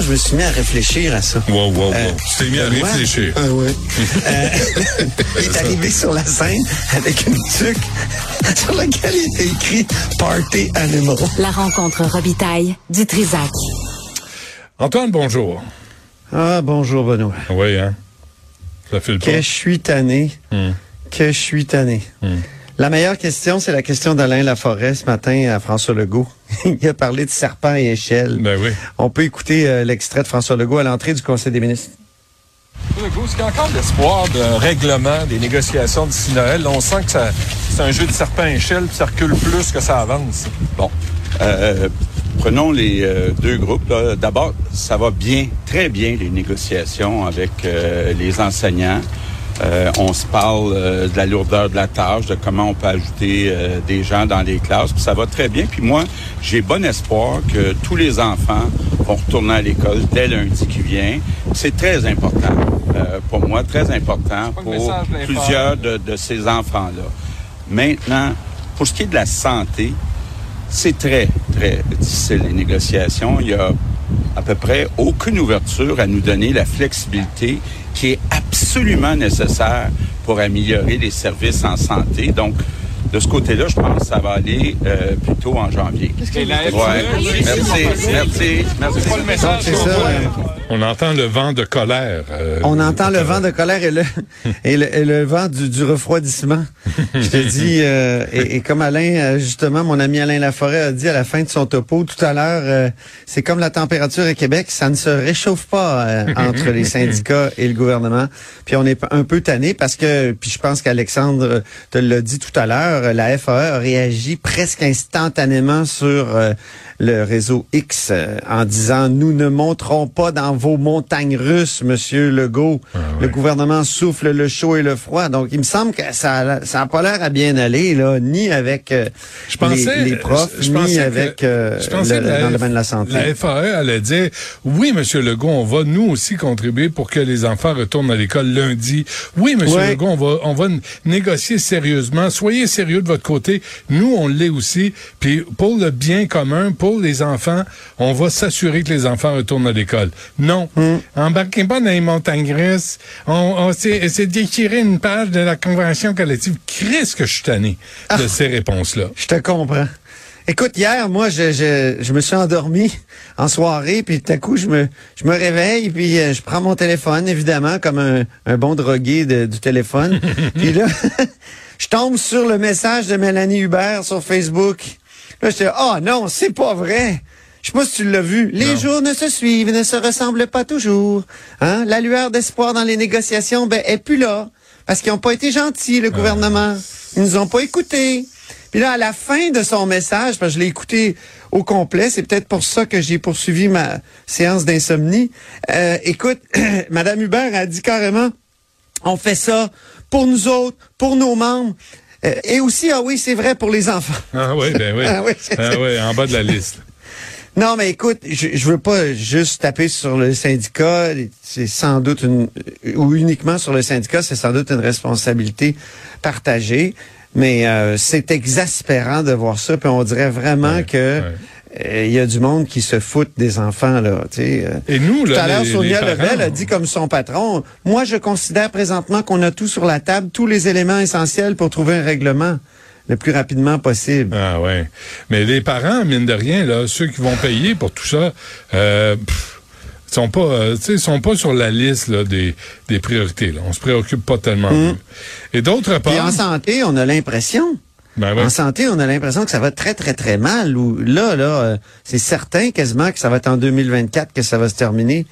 Hier, je me suis mis à réfléchir à ça. Wow, wow, wow. Euh, tu t'es mis à Benoît? réfléchir. Ah ouais. Euh, il est arrivé sur la scène avec une tuque sur laquelle il était écrit Party Animal. La rencontre Robitaille du Trisac. Antoine, bonjour. Ah, bonjour Benoît. Oui, hein? Ça fait le Que je suis tanné. Hmm. Que je suis tanné. La meilleure question, c'est la question d'Alain Laforêt ce matin à François Legault. il a parlé de serpent et échelle. Ben oui. On peut écouter euh, l'extrait de François Legault à l'entrée du Conseil des ministres. Legault, Est-ce qu'il y a encore de l'espoir d'un règlement des négociations d'ici Noël? Là, on sent que c'est un jeu de serpent-échelle, puis ça recule plus que ça avance. Bon. Euh, prenons les euh, deux groupes. D'abord, ça va bien, très bien, les négociations avec euh, les enseignants. Euh, on se parle euh, de la lourdeur de la tâche, de comment on peut ajouter euh, des gens dans les classes. Puis ça va très bien. Puis moi, j'ai bon espoir que tous les enfants vont retourner à l'école dès lundi qui vient. C'est très important pour moi, très important pour plusieurs de, de ces enfants-là. Maintenant, pour ce qui est de la santé, c'est très, très difficile, les négociations. Il y a à peu près aucune ouverture à nous donner la flexibilité qui est absolument nécessaire pour améliorer les services en santé. Donc, de ce côté-là, je pense que ça va aller euh, plutôt en janvier. La Ouais. Merci, merci, merci. pas le message c'est qu'on ça, voit. On entend le vent de colère. euh, On entend le vent de colère et le, et le, et le vent du, du refroidissement. Je te dis, euh, et, et comme Alain, justement, mon ami Alain Laforêt a dit à la fin de son topo tout à l'heure, euh, c'est comme la température à Québec, ça ne se réchauffe pas euh, entre les syndicats et le gouvernement. Puis on est un peu tanné parce que, puis je pense qu'Alexandre te l'a dit tout à l'heure, la FAE a réagi presque instantanément sur euh, le réseau X euh, en disant nous ne monterons pas dans vos montagnes russes, Monsieur Legault. Le gouvernement souffle le chaud et le froid. Donc il me semble que ça ça a pas l'air à bien aller là, ni avec euh, Je pensais, les, les profs, je- je ni que- avec euh, je pensais le- que la dans le domaine de la santé. La FAE allait dire, oui, Monsieur Legault, on va nous aussi contribuer pour que les enfants retournent à l'école lundi. Oui, Monsieur Ouais. Legault, on va, on va négocier sérieusement. Soyez sérieux de votre côté. Nous, on l'est aussi. Puis pour le bien commun, pour les enfants, on va s'assurer que les enfants retournent à l'école. Non. Hmm. Embarquez pas dans les montagnes russes. On, c'est déchirer une page de la convention collective. Christ que je suis tanné Ah. de ces réponses-là. Je te comprends. Écoute, hier, moi, je, je, je me suis endormi en soirée, puis tout à coup, je me, je me réveille, puis euh, je prends mon téléphone, évidemment, comme un, un bon drogué de- du téléphone. puis là, je tombe sur le message de Mélanie Hubert sur Facebook. Là, j'étais, oh non, c'est pas vrai. Je sais pas si tu l'as vu. Les Non. jours ne se suivent, ne se ressemblent pas toujours. Hein? La lueur d'espoir dans les négociations, ben, est plus là. Parce qu'ils ont pas été gentils, le gouvernement. Ils nous ont pas écoutés. Puis là, à la fin de son message, parce que je l'ai écouté au complet, c'est peut-être pour ça que j'ai poursuivi ma séance d'insomnie. Euh, écoute, Madame Hubert a dit carrément, on fait ça pour nous autres, pour nos membres, euh, et aussi, ah oui, c'est vrai pour les enfants. Ah oui, ben oui. Ah oui, Ah oui, en bas de la liste. Non, mais écoute, je, je veux pas juste taper sur le syndicat. C'est sans doute une, ou uniquement sur le syndicat, c'est sans doute une responsabilité partagée. Mais euh, c'est exaspérant de voir ça. Puis on dirait vraiment Ouais, que ouais. Il y a du monde qui se fout des enfants là. Tu sais. euh. Et nous, Tout là, à l'heure, Sonia Lebel a dit comme son patron, moi je considère présentement qu'on a tout sur la table, tous les éléments essentiels pour trouver un règlement le plus rapidement possible. Ah ouais. Mais les parents, mine de rien, là, ceux qui vont payer pour tout ça, euh, pff, sont pas, euh, sont pas sur la liste là, des, des priorités. Là. On se préoccupe pas tellement d'eux. Et d'autre part, en santé, on a l'impression ben ouais. En santé, on a l'impression que ça va très, très, très mal. Ou là, là, euh, c'est certain quasiment que ça va être en 2024 que ça va se terminer.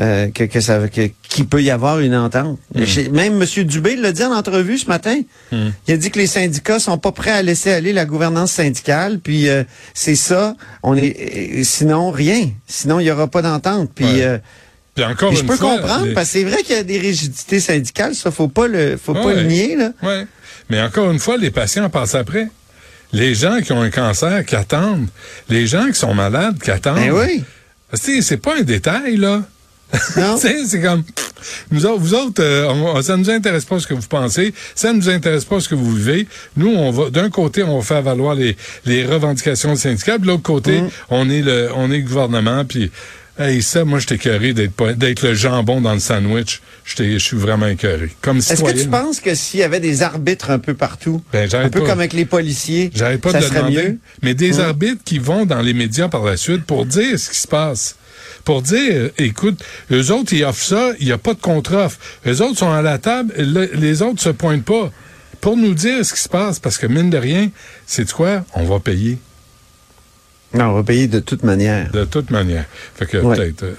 euh, que, que ça que, qu'il peut y avoir une entente. Hmm. Même M. Dubé l'a dit en entrevue ce matin. Hmm. Il a dit que les syndicats sont pas prêts à laisser aller la gouvernance syndicale. Puis euh, c'est ça. On est euh, sinon rien. Sinon il y aura pas d'entente. Puis Ouais. euh, Puis encore puis je peux fois, comprendre les- parce que c'est vrai qu'il y a des rigidités syndicales. Ça faut pas le faut pas le nier là. Ouais. Mais encore une fois, les patients passent après. Les gens qui ont un cancer, qui attendent. Les gens qui sont malades, qui attendent. Ben oui. C'est pas un détail, là. C'est comme nous autres, vous autres, euh, on- ça nous intéresse pas ce que vous pensez, ça nous intéresse pas ce que vous vivez. Nous, on va d'un côté, on va faire valoir les, les revendications syndicales, de l'autre côté, Mm. on est le on est le gouvernement, puis hey, ça, moi, j'étais écœuré d'être le jambon dans le sandwich. Je suis vraiment écœuré. Comme Est-ce que tu penses que s'il y avait des arbitres un peu partout, Ben, un peu pas. comme avec les policiers, J'arrête pas ça de le serait demander. mieux? Mais des Hum. arbitres qui vont dans les médias par la suite pour dire ce qui se passe. Pour dire, écoute, eux autres, ils offrent ça, il n'y a pas de contre-offre. Eux autres sont à la table, le- les autres se pointent pas. Pour nous dire ce qui se passe, parce que mine de rien, c'est quoi? On va payer Non, on va payer de toute manière. de toute manière. Fait que Ouais. peut-être, euh.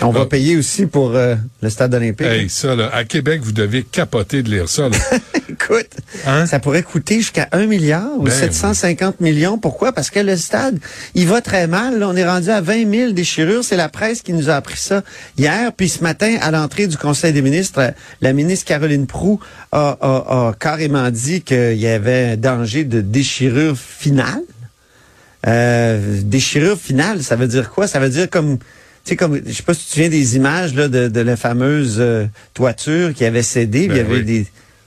On va Ah, payer aussi pour euh, le stade olympique. Hey, ça, là, à Québec, vous devez capoter de lire ça, là. Écoute, Hein? ça pourrait coûter jusqu'à 1 milliard ou Ben 750 millions. Pourquoi? Parce que le stade, il va très mal. Là, on est rendu à 20 000 déchirures. C'est la presse qui nous a appris ça hier. Puis ce matin, à l'entrée du Conseil des ministres, la ministre Caroline Proux a, a- a carrément dit qu'il y avait un danger de déchirure finale. Euh, déchirure finale, ça veut dire quoi? Ça veut dire comme... Tu sais, comme, je sais pas si tu te souviens des images là, de, de la fameuse euh, toiture qui avait cédé, puis il y Ben avait oui. des...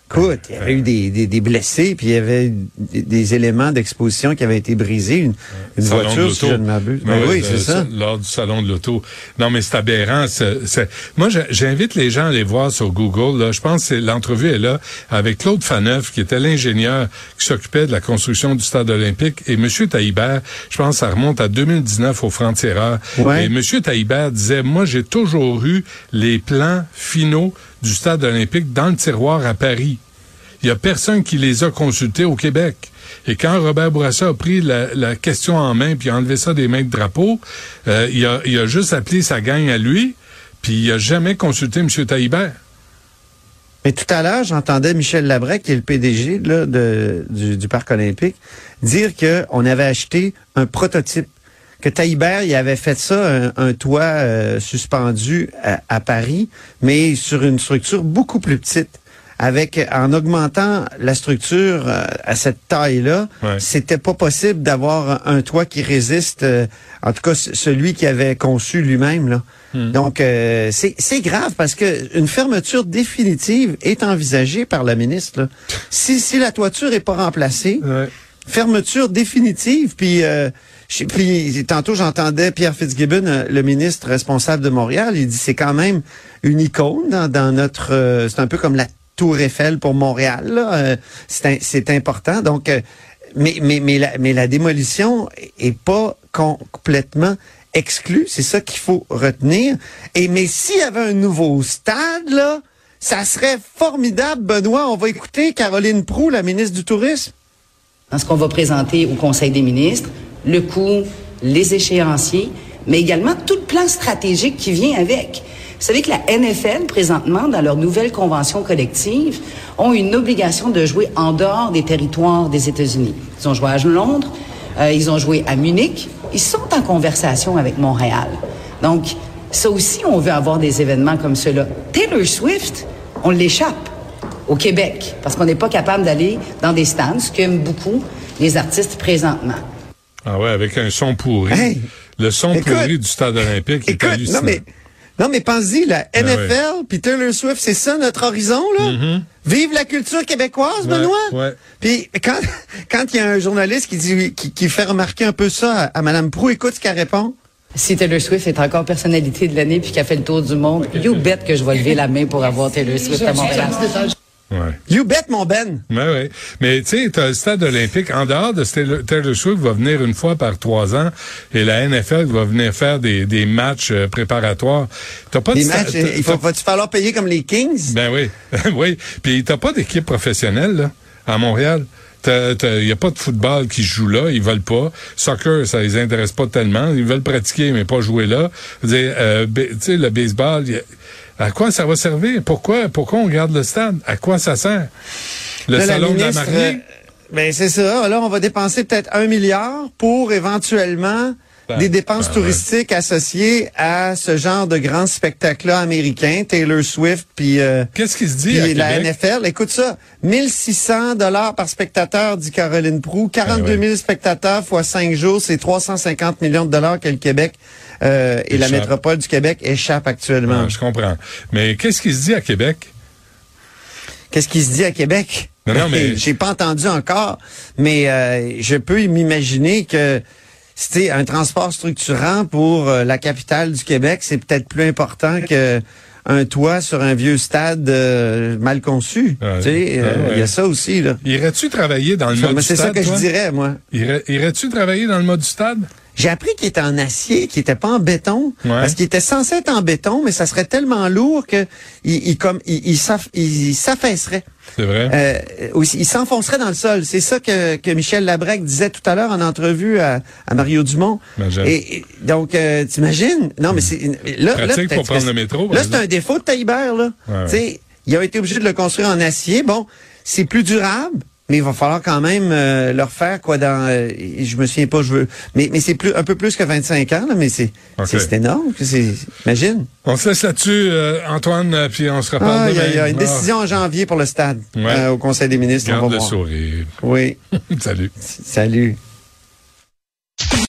Écoute, il y avait eu des, des, des blessés, puis il y avait des, des éléments d'exposition qui avaient été brisés. Une, une voiture, si l'auto. je ne m'abuse. Ben oui, c'est ça. Lors du salon de l'auto. Non, mais c'est aberrant. c'est- c'est- Moi, j'invite les gens à aller voir sur Google. Là. Je pense que c'est- l'entrevue est là avec Claude Faneuf, qui était l'ingénieur qui s'occupait de la construction du stade olympique, et M. Taïbert, je pense que ça remonte à 2019 au Franc-Tireur. Ouais. Et M. Taïbert disait, moi, j'ai toujours eu les plans finaux du stade olympique dans le tiroir à Paris. Il y a personne qui les a consultés au Québec. Et quand Robert Bourassa a pris la, question en main puis a enlevé ça des mains de drapeau, euh, il, a, juste appelé sa gang à lui, puis il a jamais consulté M. Taïbert. Mais tout à l'heure, j'entendais Michel Labrec, qui est le PDG de, du, du Parc olympique, dire qu'on avait acheté un prototype. Que Taïbert, il avait fait ça, un, un toit euh, suspendu à, à Paris, mais sur une structure beaucoup plus petite. Avec en augmentant la structure euh, à cette taille-là, Ouais. c'était pas possible d'avoir un toit qui résiste. euh, en tout cas, celui qui avait conçu lui-même là. Donc euh, c'est grave parce que une fermeture définitive est envisagée par la ministre. là. Si si la toiture est pas remplacée, fermeture définitive. Puis, euh, puis tantôt j'entendais Pierre Fitzgibbon, euh, le ministre responsable de Montréal, il dit c'est quand même une icône dans, dans notre. euh, c'est un peu comme la Tour Eiffel pour Montréal. Euh, c'est important. Donc, euh, mais mais mais la, mais la démolition est pas complètement exclue. C'est ça qu'il faut retenir. Et mais s'il y avait un nouveau stade là. Ça serait formidable, Benoît. On va écouter Caroline Proux, la ministre du Tourisme. dans ce qu'on va présenter au Conseil des ministres, le coût, les échéanciers, mais également tout le plan stratégique qui vient avec. Vous savez que la NFL, présentement, dans leur nouvelle convention collective, ont une obligation de jouer en dehors des territoires des États-Unis. Ils ont joué à Londres, euh, ils ont joué à Munich, ils sont en conversation avec Montréal. Donc, ça aussi, on veut avoir des événements comme ceux-là. Taylor Swift, on l'échappe au Québec, parce qu'on n'est pas capable d'aller dans des stands, ce qu'aiment beaucoup les artistes présentement. Ah ouais, avec un son pourri. Hey! Le son Écoute! pourri du stade olympique est Écoute, hallucinant. non mais, non mais pense-y, la Ben NFL puis Taylor Swift, c'est ça notre horizon là? Vive la culture québécoise, Mm-hmm. Ouais, Benoît. Puis quand quand il y a un journaliste qui dit qui, qui fait remarquer un peu ça à, à Madame Proux, écoute ce qu'elle répond. Si Taylor Swift est encore personnalité de l'année puis qu'elle fait le tour du monde, you bet que je vais lever la main pour avoir Taylor Swift à Montréal. Ouais. You bet mon Ben. Ouais, ouais. Mais tu sais, t'as le stade olympique. En dehors de Taylor Swift va venir une fois par trois ans et la NFL va venir faire des, des matchs euh, préparatoires. T'as pas de Les sta- matchs, il faut, va-tu falloir payer comme les Kings? Ben oui, oui. Puis t'as pas d'équipe professionnelle là, à Montréal. Il n'y a pas de football qui joue là, ils veulent pas. Soccer, ça les intéresse pas tellement. Ils veulent pratiquer, mais pas jouer là. Euh, tu sais, le baseball, à quoi ça va servir? Pourquoi, pourquoi on garde le stade? À quoi ça sert? Le salon de la mariée? Ben c'est ça. Là, on va dépenser peut-être un milliard pour éventuellement ben, des dépenses ben, touristiques associées à ce genre de grands spectacles-là américains, Taylor Swift, puis euh, qu'est-ce qui se dit à la NFL. Écoute ça, 1600 dollars par spectateur, dit Caroline Prou, 42 000 spectateurs fois 5 jours, c'est 350 millions de dollars que le Québec euh, et la métropole du Québec échappent actuellement. je comprends. Mais qu'est-ce qui se dit à Québec? Qu'est-ce qui se dit à Québec? Non, non mais j'ai pas entendu encore, mais euh, je peux m'imaginer que c'était un transport structurant pour euh, la capitale du Québec, c'est peut-être plus important que un toit sur un vieux stade euh, mal conçu. tu sais, il y a ça aussi là. Irais-tu travailler dans le mode du stade C'est ça que je dirais moi. Irais-tu travailler dans le mode du stade? J'ai appris qu'il était en acier, qu'il était pas en béton, parce qu'il était censé être en béton, mais ça serait tellement lourd que il, il comme il, il s'affaisserait. C'est vrai. Euh, il s'enfoncerait dans le sol. C'est ça que, que Michel Labrec disait tout à l'heure en entrevue à, à Mario Dumont. Et, donc, euh, t'imagines? Non, mais c'est là, Pratique là, pour prendre le métro. Là, c'est un défaut de Taillibert, là. Tu sais, il a été obligé de le construire en acier. Bon, c'est plus durable. Mais il va falloir quand même euh, leur faire quoi dans euh, je me souviens pas je veux mais mais c'est plus un peu plus que 25 ans là, mais c'est c'est énorme c'est imagine. On se laisse là-dessus euh, Antoine puis on se reparle ah, Il y, a une décision en janvier pour le stade au Conseil des ministres Garde le sourire. Oui. Salut. Salut.